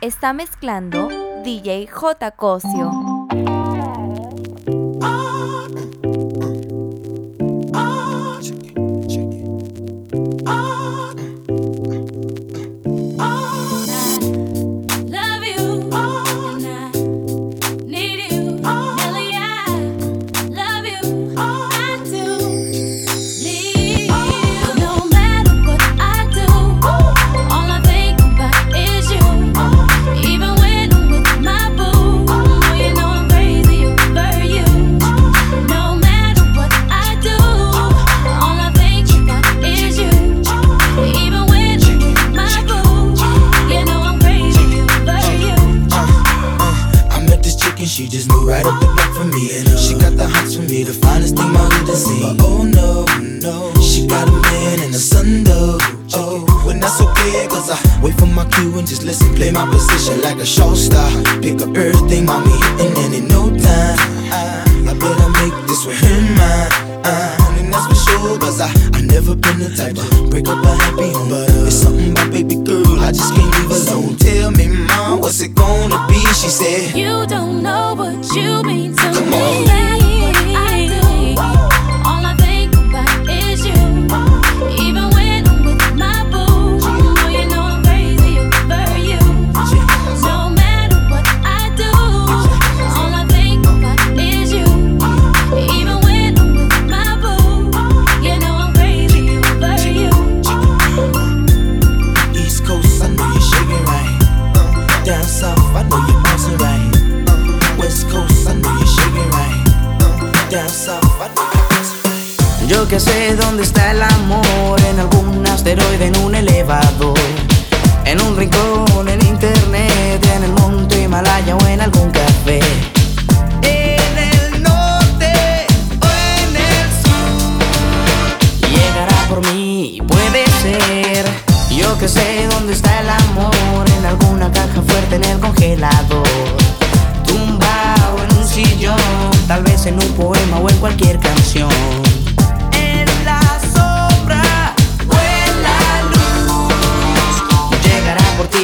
está mezclando DJ J. Cosio.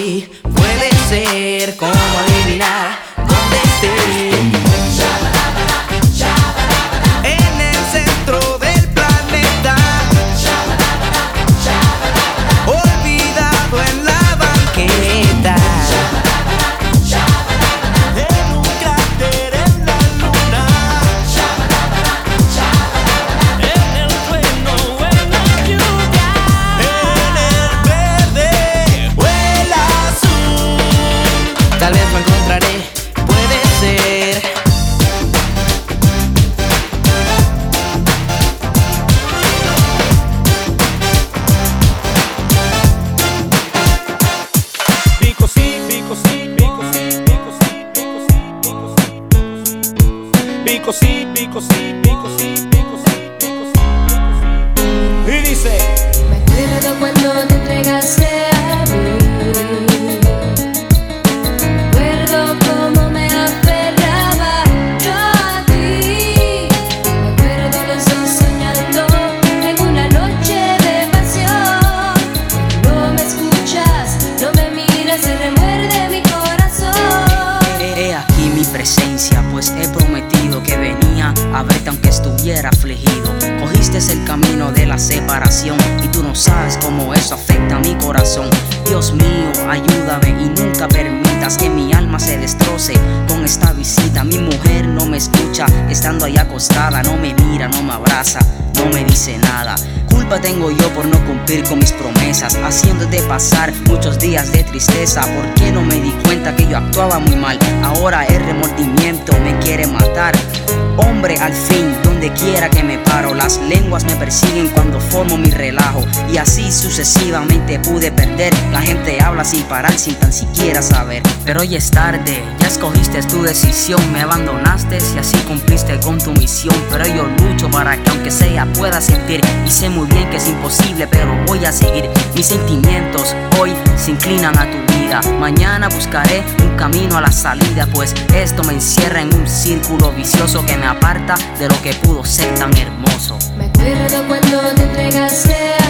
puede ser sin parar, sin tan siquiera saber. Pero hoy es tarde, ya escogiste tu decisión. Me abandonaste y así cumpliste con tu misión. Pero yo lucho para que aunque sea pueda sentir. Y sé muy bien que es imposible, pero voy a seguir. Mis sentimientos hoy se inclinan a tu vida Mañana buscaré un camino a la salida, pues esto me encierra en un círculo vicioso que me aparta de lo que pudo ser tan hermoso. Me acuerdo cuando te entregaste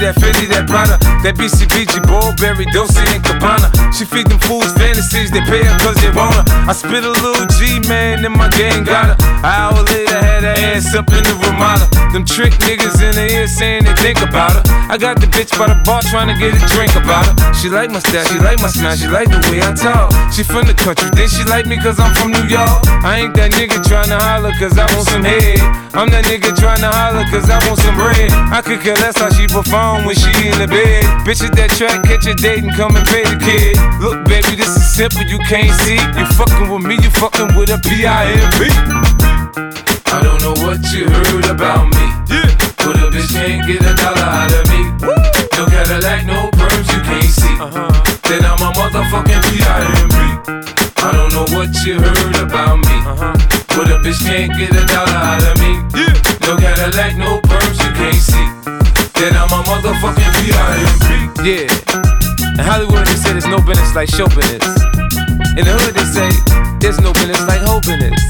that Fendi, that Prada, that BCBG, Burberry, Dolce. She feed them fools fantasies, they pay her cause they want her. I spit a little G, man, and my gang got her. An hour later, had her ass up in the Ramada. Them trick niggas in the ear saying they think about her. I got the bitch by the bar trying to get a drink about her. She like my style, she like my smile, she like the way I talk. She from the country, then she like me cause I'm from New York. I ain't that nigga tryna holler cause I want some head. I'm that nigga tryna holler cause I want some bread. I could care less how she perform when she in the bed. Bitch at that track, catch a date and come and pay the kid. Look, baby, this is simple, you can't see. You fucking with me, you fucking with a don't know what you heard about me. Yeah. But a bitch can't get a dollar out of me. Woo. No Cadillac, no perms, you can't see. Uh-huh. Then I'm a motherfucking P.I.M.P. Don't know what you heard about me. Uh-huh. But a bitch can't get a dollar out of me. Yeah. No Cadillac, no perms, you can't see. Then I'm a motherfucking P.I.M.P. Yeah. In Hollywood, they say there's no business like show business. In the hood, they say there's no business like hope business.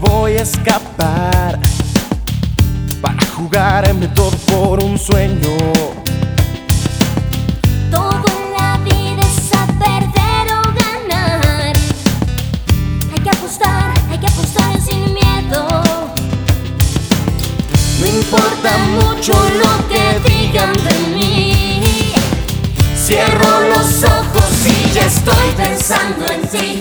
voy a escapar para jugarme todo por un sueño. Todo en la vida es a perder o ganar. Hay que apostar, hay que apostar sin miedo. No importa mucho lo que digan de mí. Cierro los ojos y ya estoy pensando en ti.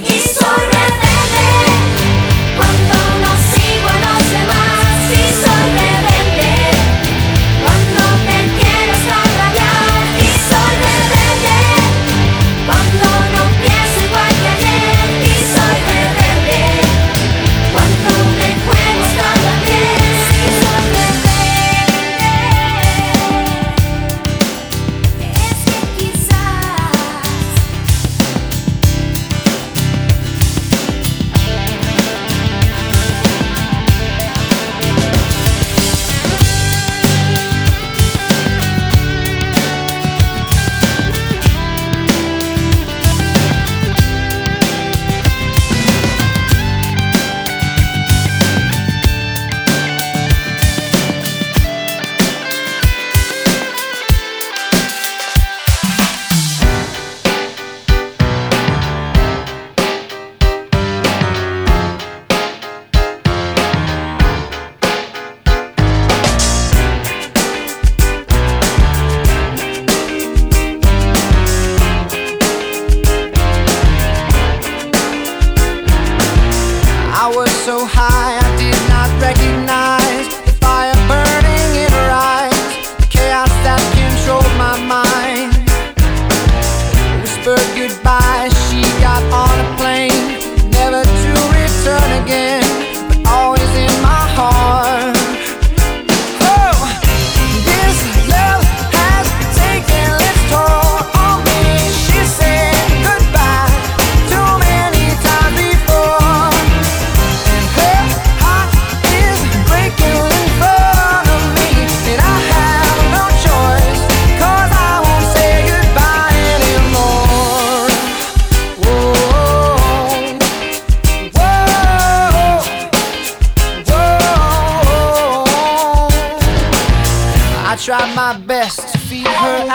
Tried my best to feed her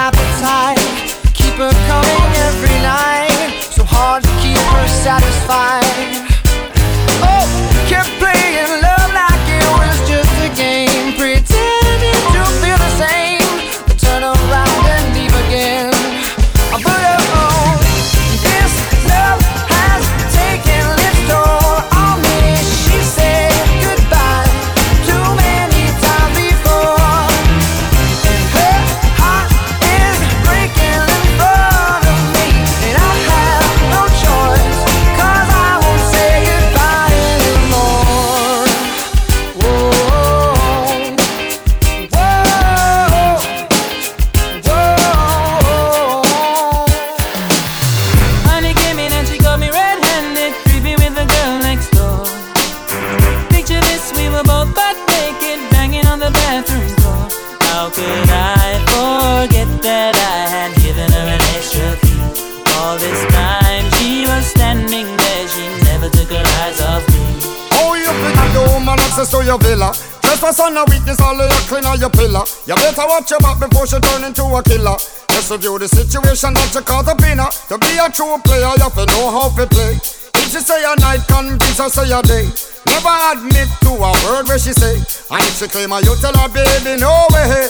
Trespass on a weakness, all of your clean on your pillar. You better watch your back before she turn into a killer. Just review the situation that you caught the in her. To be a true player, you have to know how to play. If she say a night, convince her say a day. Never admit to a word where she say. And if she claim her, you tell her, baby, no way.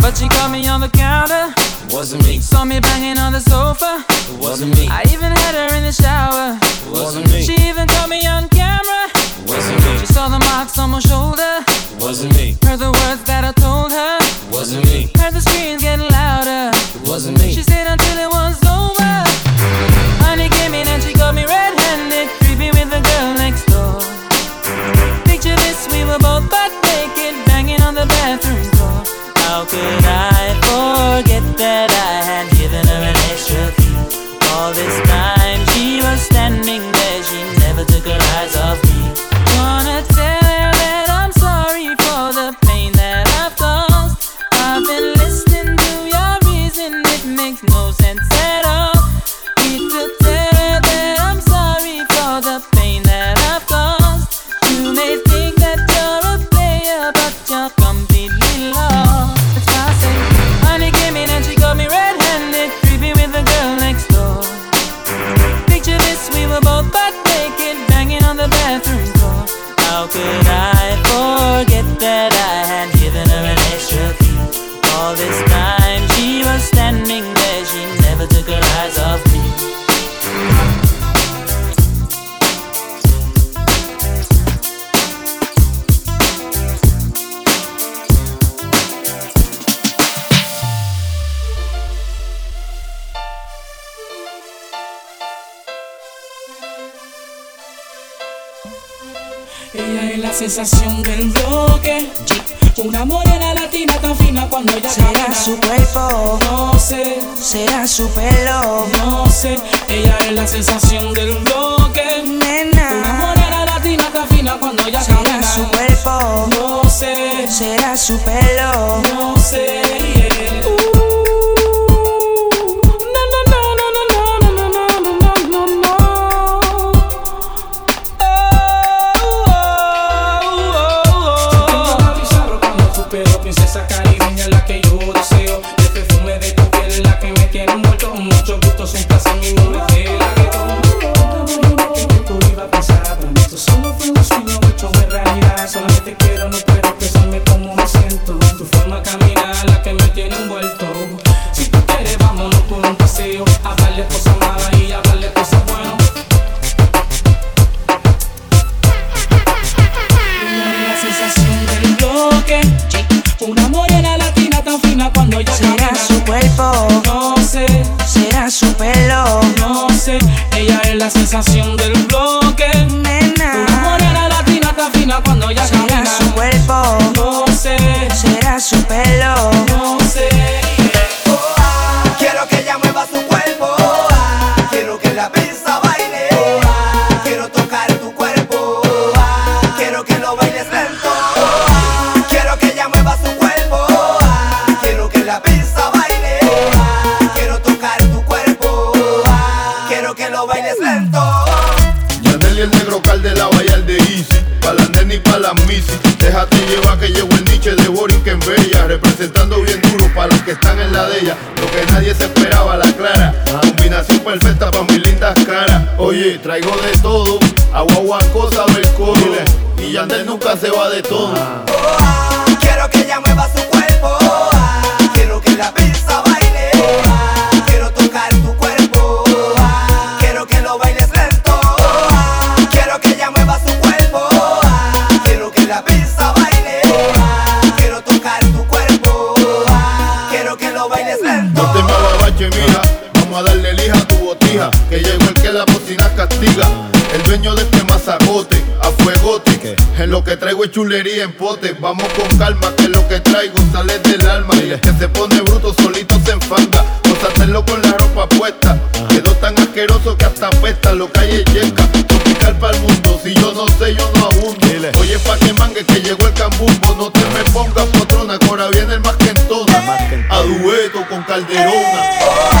But she caught me on the counter, Wasn't me, saw me banging on the sofa. wasn't me, I even had her in the shower. wasn't me, She even caught me on camera. Wasn't me, She saw the marks on my shoulder. wasn't me, Heard the words that I told her. wasn't me, Heard the screams getting louder. wasn't me. She stayed until it was over. Honey came in and she got me red-handed, creepy with the girl next door. Picture this, we were both butt naked, banging on the bathroom door. How could I negro cal de la valla de Easy. Pa' y pa' Déjate llevar que llevo el niche de Borinquen Bella. Representando bien duro para los que están en la de ella. Lo que nadie se esperaba, la clara. Combinación perfecta pa' mis lindas caras. Oye, traigo de todo. Agua, agua, cosa, el coro. Y Yandel nunca se va de todo. Oh, ah, quiero que ella mueva su cuerpo. Ah, quiero que la prensa baile. dueño de este a fuegote. En lo que traigo es chulería en pote. Vamos con calma, que lo que traigo sale del alma. Y el que se pone bruto solito se enfanga. Pues hacerlo con la ropa puesta. Quedó tan asqueroso que hasta apesta lo que hay yenca. Tropical para el mundo, si yo no sé, yo no abundo. Oye, pa' que mangue que llegó el cambumbo. No te me pongas patrona, ahora viene el más que en toda. A dueto con Calderona. Eh.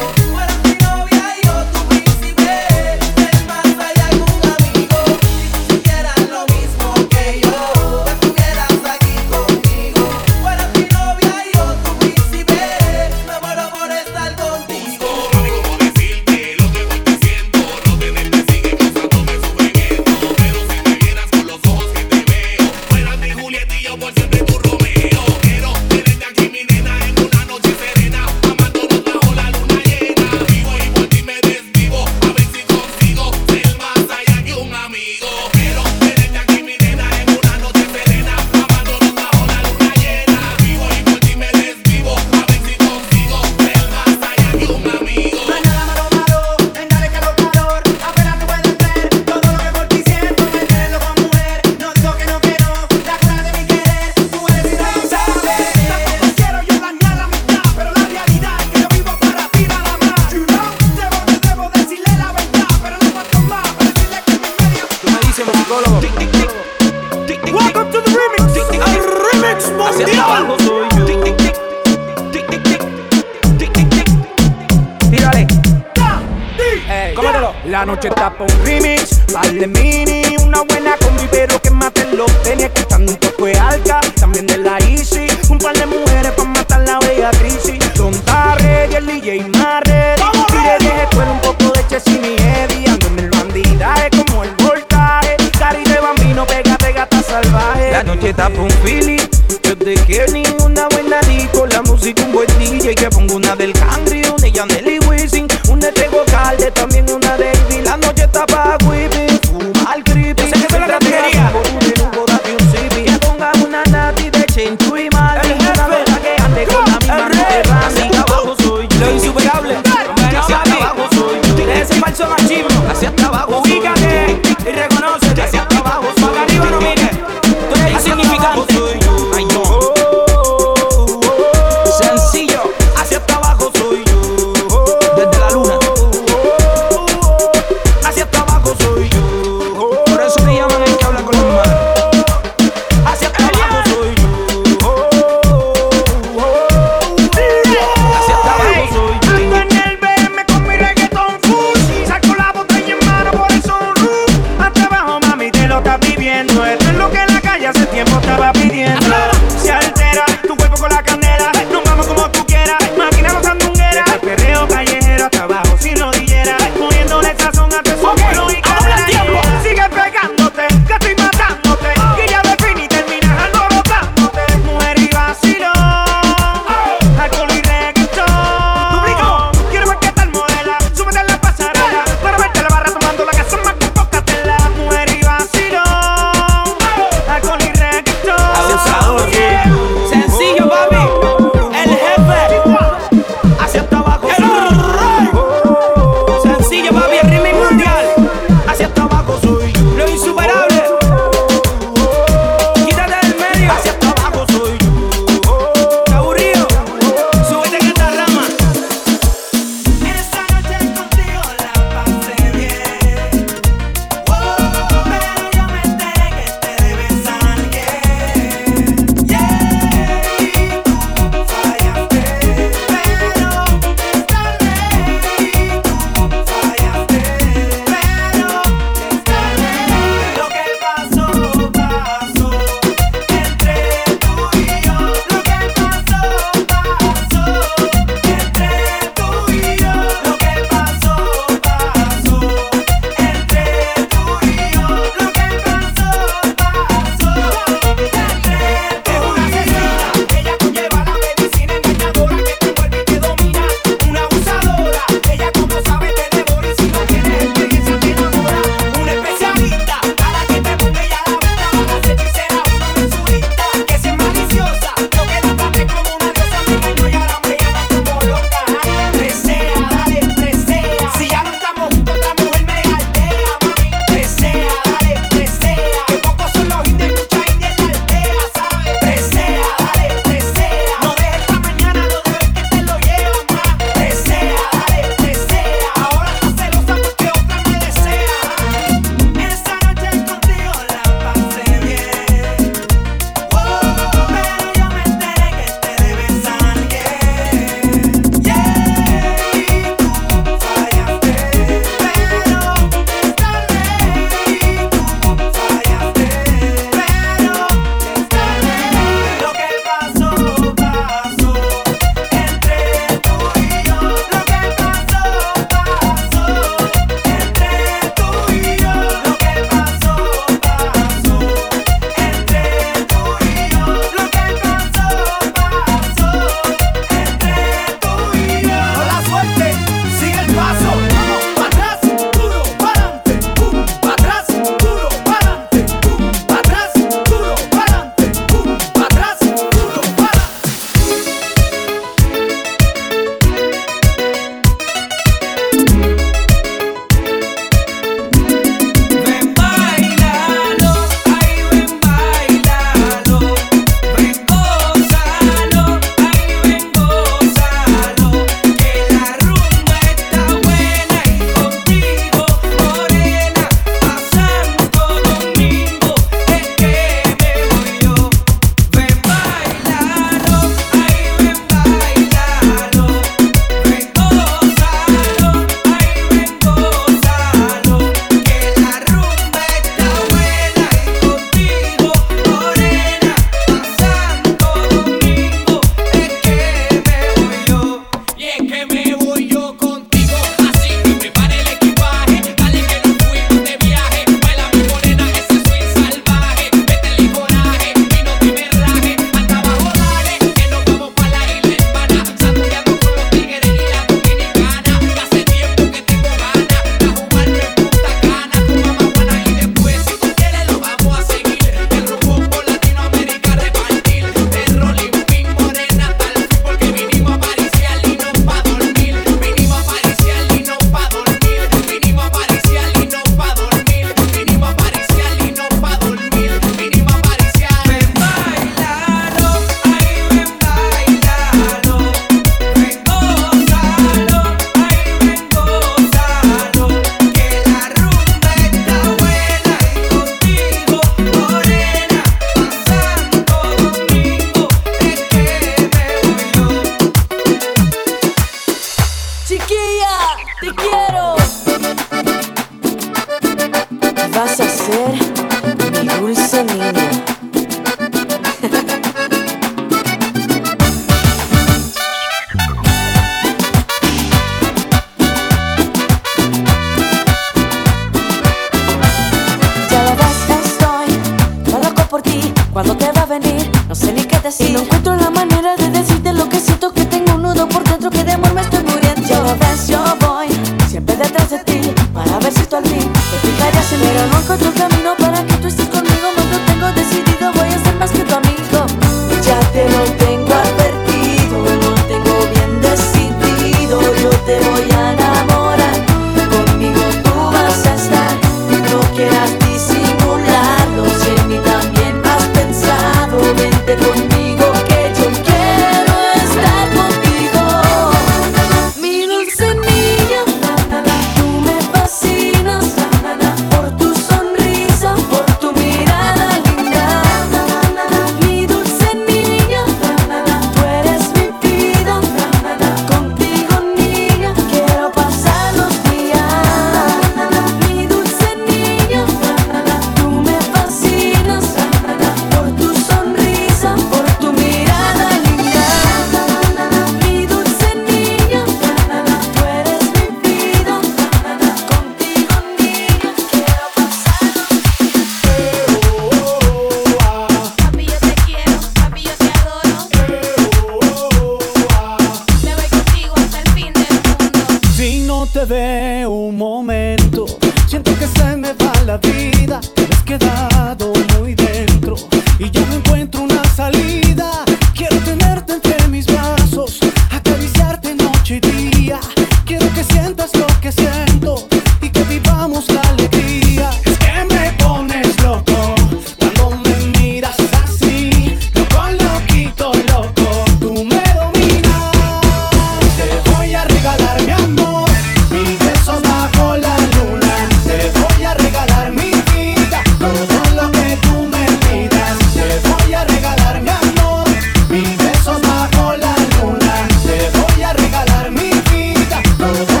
Vida,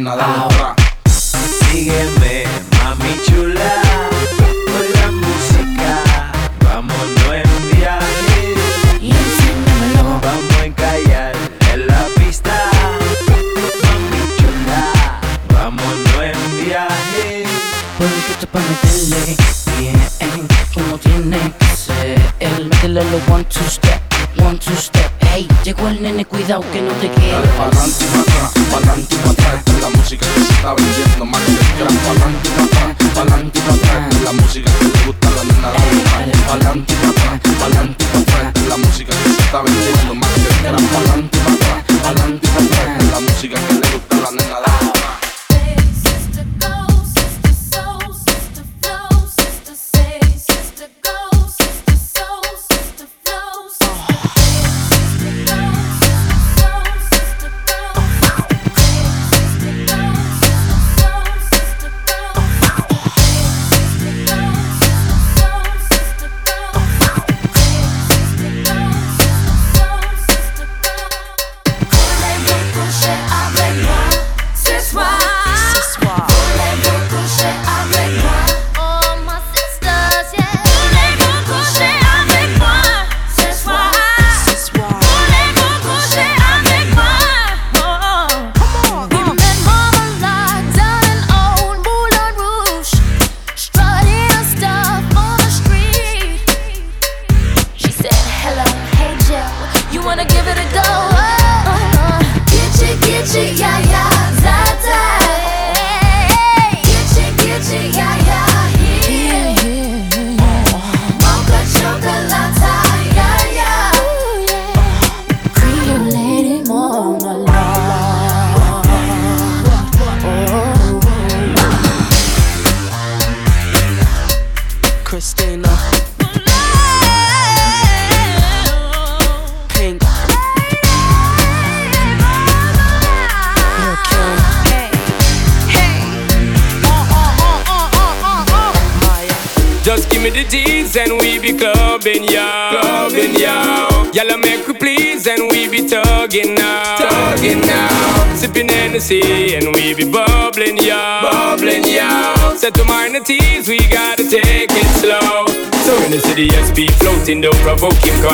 nada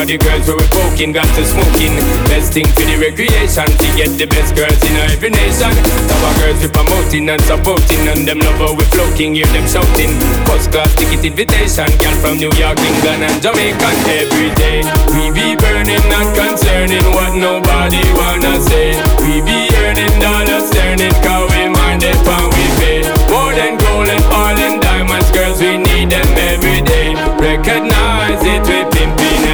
Cause the girls we were poking, got to smoking. Best thing for the recreation, to get the best girls in every nation. Our girls we promoting and supporting, and them lover we floating, hear them shouting. First class ticket invitation, girl from New York, England, and Jamaica. Every day we be burning, not concerning what nobody wanna say. We be earning dollars, turning, cause we mind it, and we pay. More than gold and oil and diamonds, girls, we need them every day. Recognize it, we pimping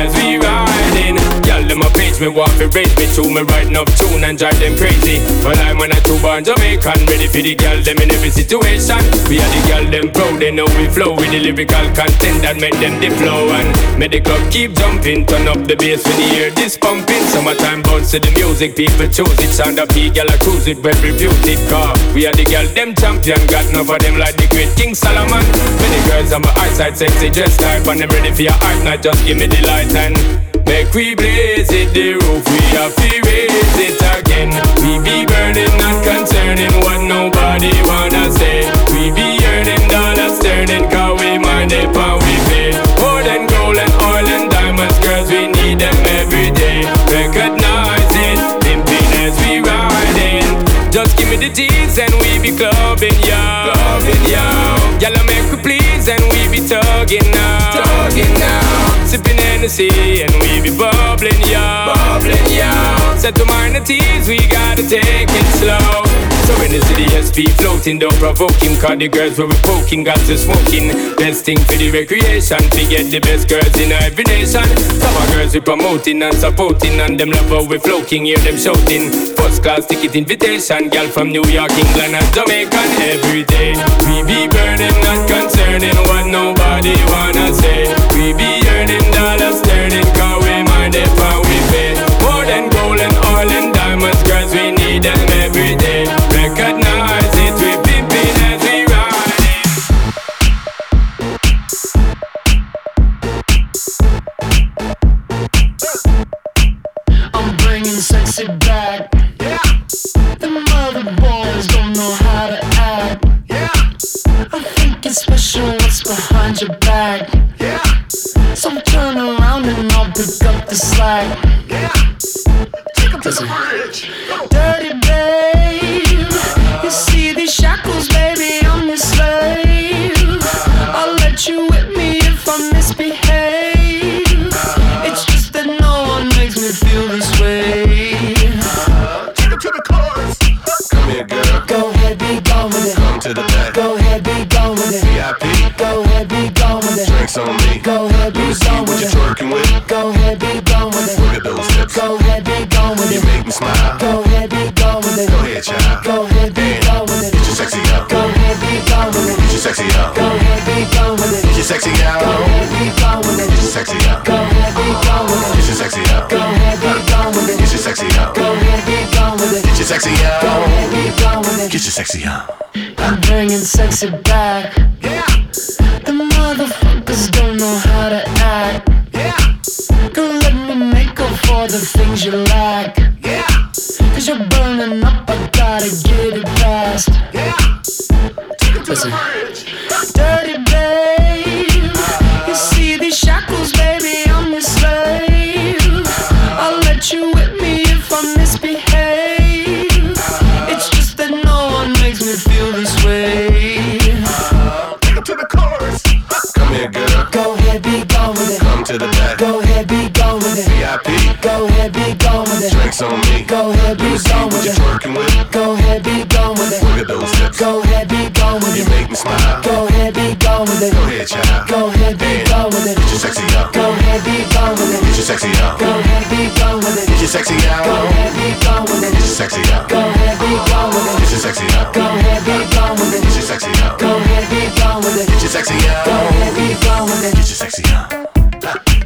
page me, want to raise me to me, writing up tune and drive them crazy. Well, I'm when I two born Jamaican, ready for the girl, them in every situation. We are the girl, them proud, they know we flow with the lyrical content that make them the flow. And make the club keep jumping, turn up the bass when you hear this pumping. Summertime bounce to the music, people choose it. Sound up, girl, I cruise it, well reputed car. We are the girl, them champion, got enough of them like the great King Solomon. Many girls on my eyesight, sexy, just type, and them ready for your art night, just give me the light and Make we blaze it, the roof, we have to raise it again. We be burning, not concerning what nobody wanna say. We be earning dollars, turning, cause we mind it, and we pay. More than gold and oil and diamonds, girls, we need them every day. Recognize it, pimping as we riding. Just give me the G's and we be clubbing, yo. Clubbing, yo. Y'all make we please and we be tugging now. Tugging now. Sipping Hennessy and we be bubbling, yo. Bubbling, yo. Set to minor teas, we gotta take it slow. So in the city, SP floating, don't provoking. Cause the girls we be poking, got to smoking. Best thing for the recreation, to get the best girls in every nation. Some of girls we promoting and supporting, and them love how we floating, hear them shouting. First class ticket invitation, girl from New York, England, and Jamaica every day. We be burning, not concerning what nobody wanna say. We be burning, dollars turning, cause we mind it for we pay. More than gold and oil and diamonds, cause we need them every day. Recognize it, we pimpin' as we ride it. I'm bringing sexy back. The mother boys don't know how to act. I'm thinking special what's behind your back pick up the slack. Yeah, take him to the bridge. Dirty babe, you see these shackles, baby, I'm your slave. I'll let you whip me if I misbehave. It's just that no one makes me feel this way. Take him to the chorus. Come here, girl. Go ahead, be gone with it. Come to the back. Go ahead, be gone with it. VIP. Go ahead, be gone with it. Drinks on me. Go ahead, be gone. Out. Go ahead, be gone with it. Get your sexy out. Go ahead, be gone with it. Get your sexy out. Go ahead, be gone with it. Get your sexy out. Go ahead, be gone with it. Get your sexy out. Go ahead, be gone with it. Get your sexy out. I'm bringing sexy back. Yeah. The motherfuckers don't know how to act. Yeah. Girl, let me make up for the things you lack. Yeah. Cause you're burning up, I gotta get it fast. Yeah. Listen. Dirty babe. You see these shackles, baby, I'm your slave. I'll let you whip me if I misbehave. It's just that no one makes me feel this way. Take it to the chorus. Come here, girl. Go ahead, be gone with it. Come to the back. Go ahead, be gone with it. VIP. Go ahead, be gone with it. Drinks on me. Go ahead, You make me smile. Go ahead, be gone with it. Go ahead, child. Go ahead, be gone with it. Get your sexy out. Go ahead, be gone with it. Get your sexy out. Go ahead, be gone with it. Get your sexy out. Go ahead, be gone with it. Get your sexy out. Go ahead, be gone with it. Get your sexy out. Go ahead, be gone with it. Get your sexy out. Go ahead, be gone with it. Get your sexy out. Go ahead, be gone with it. Get your sexy out.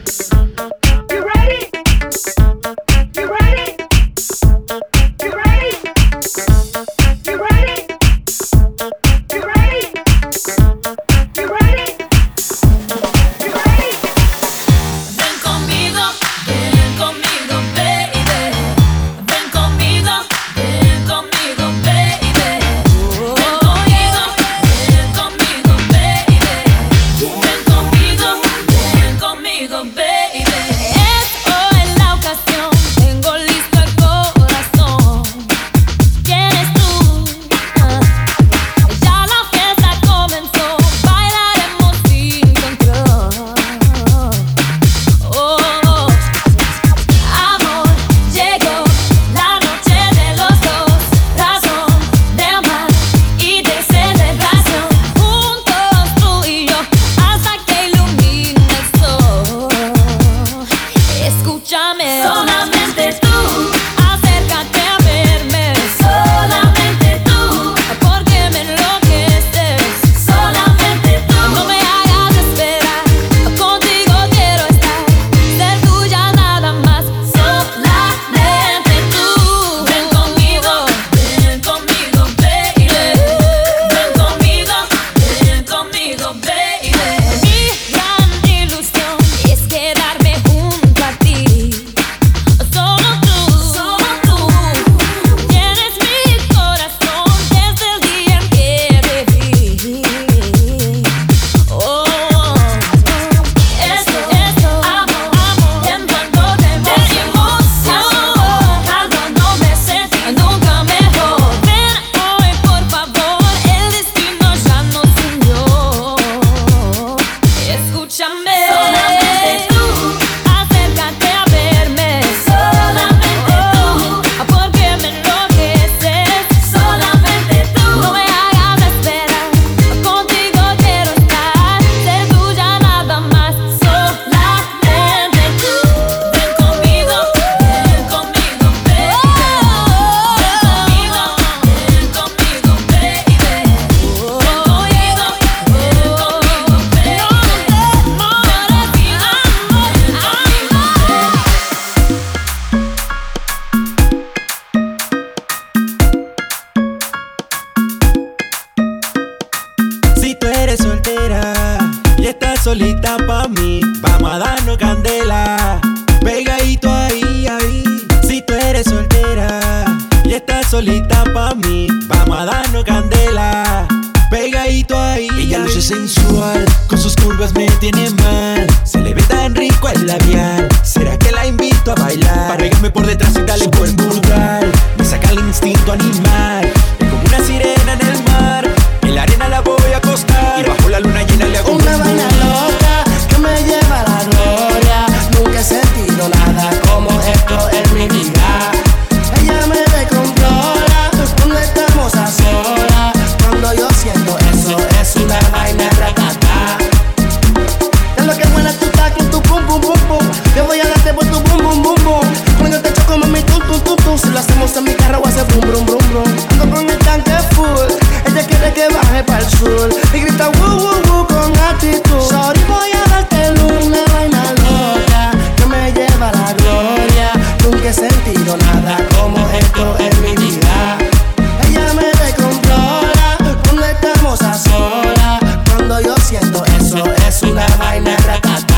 nada como esto es mi vida. Ella me descontrola cuando estamos a solas. Cuando yo siento eso es una vaina ratata.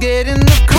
get in the car.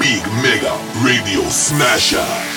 Big Mega Radio Smasher.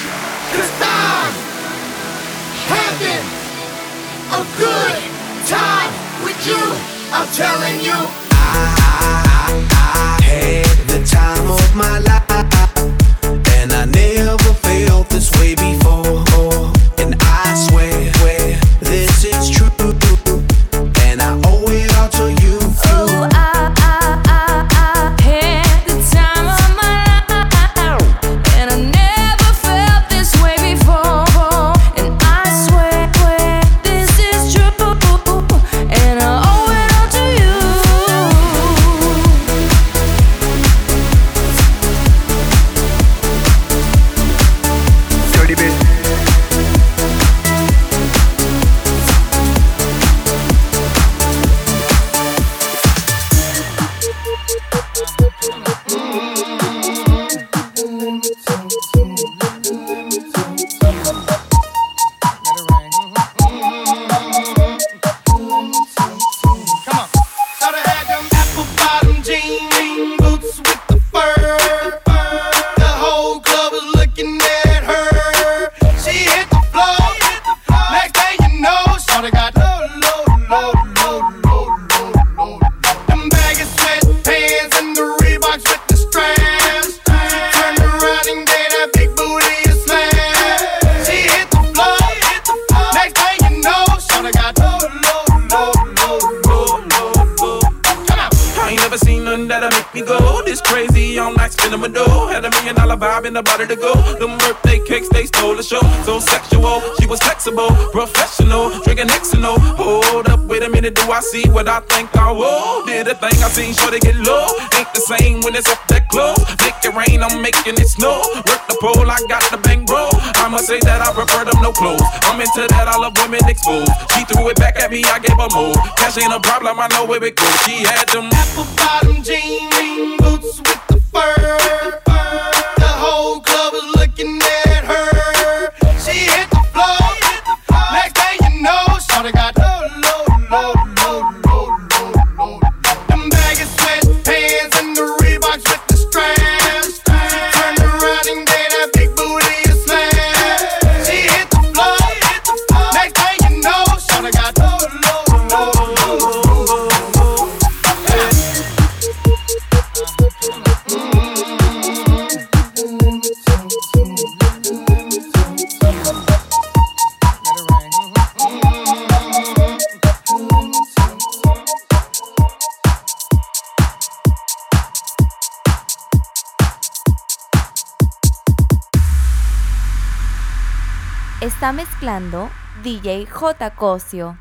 J. Cosio.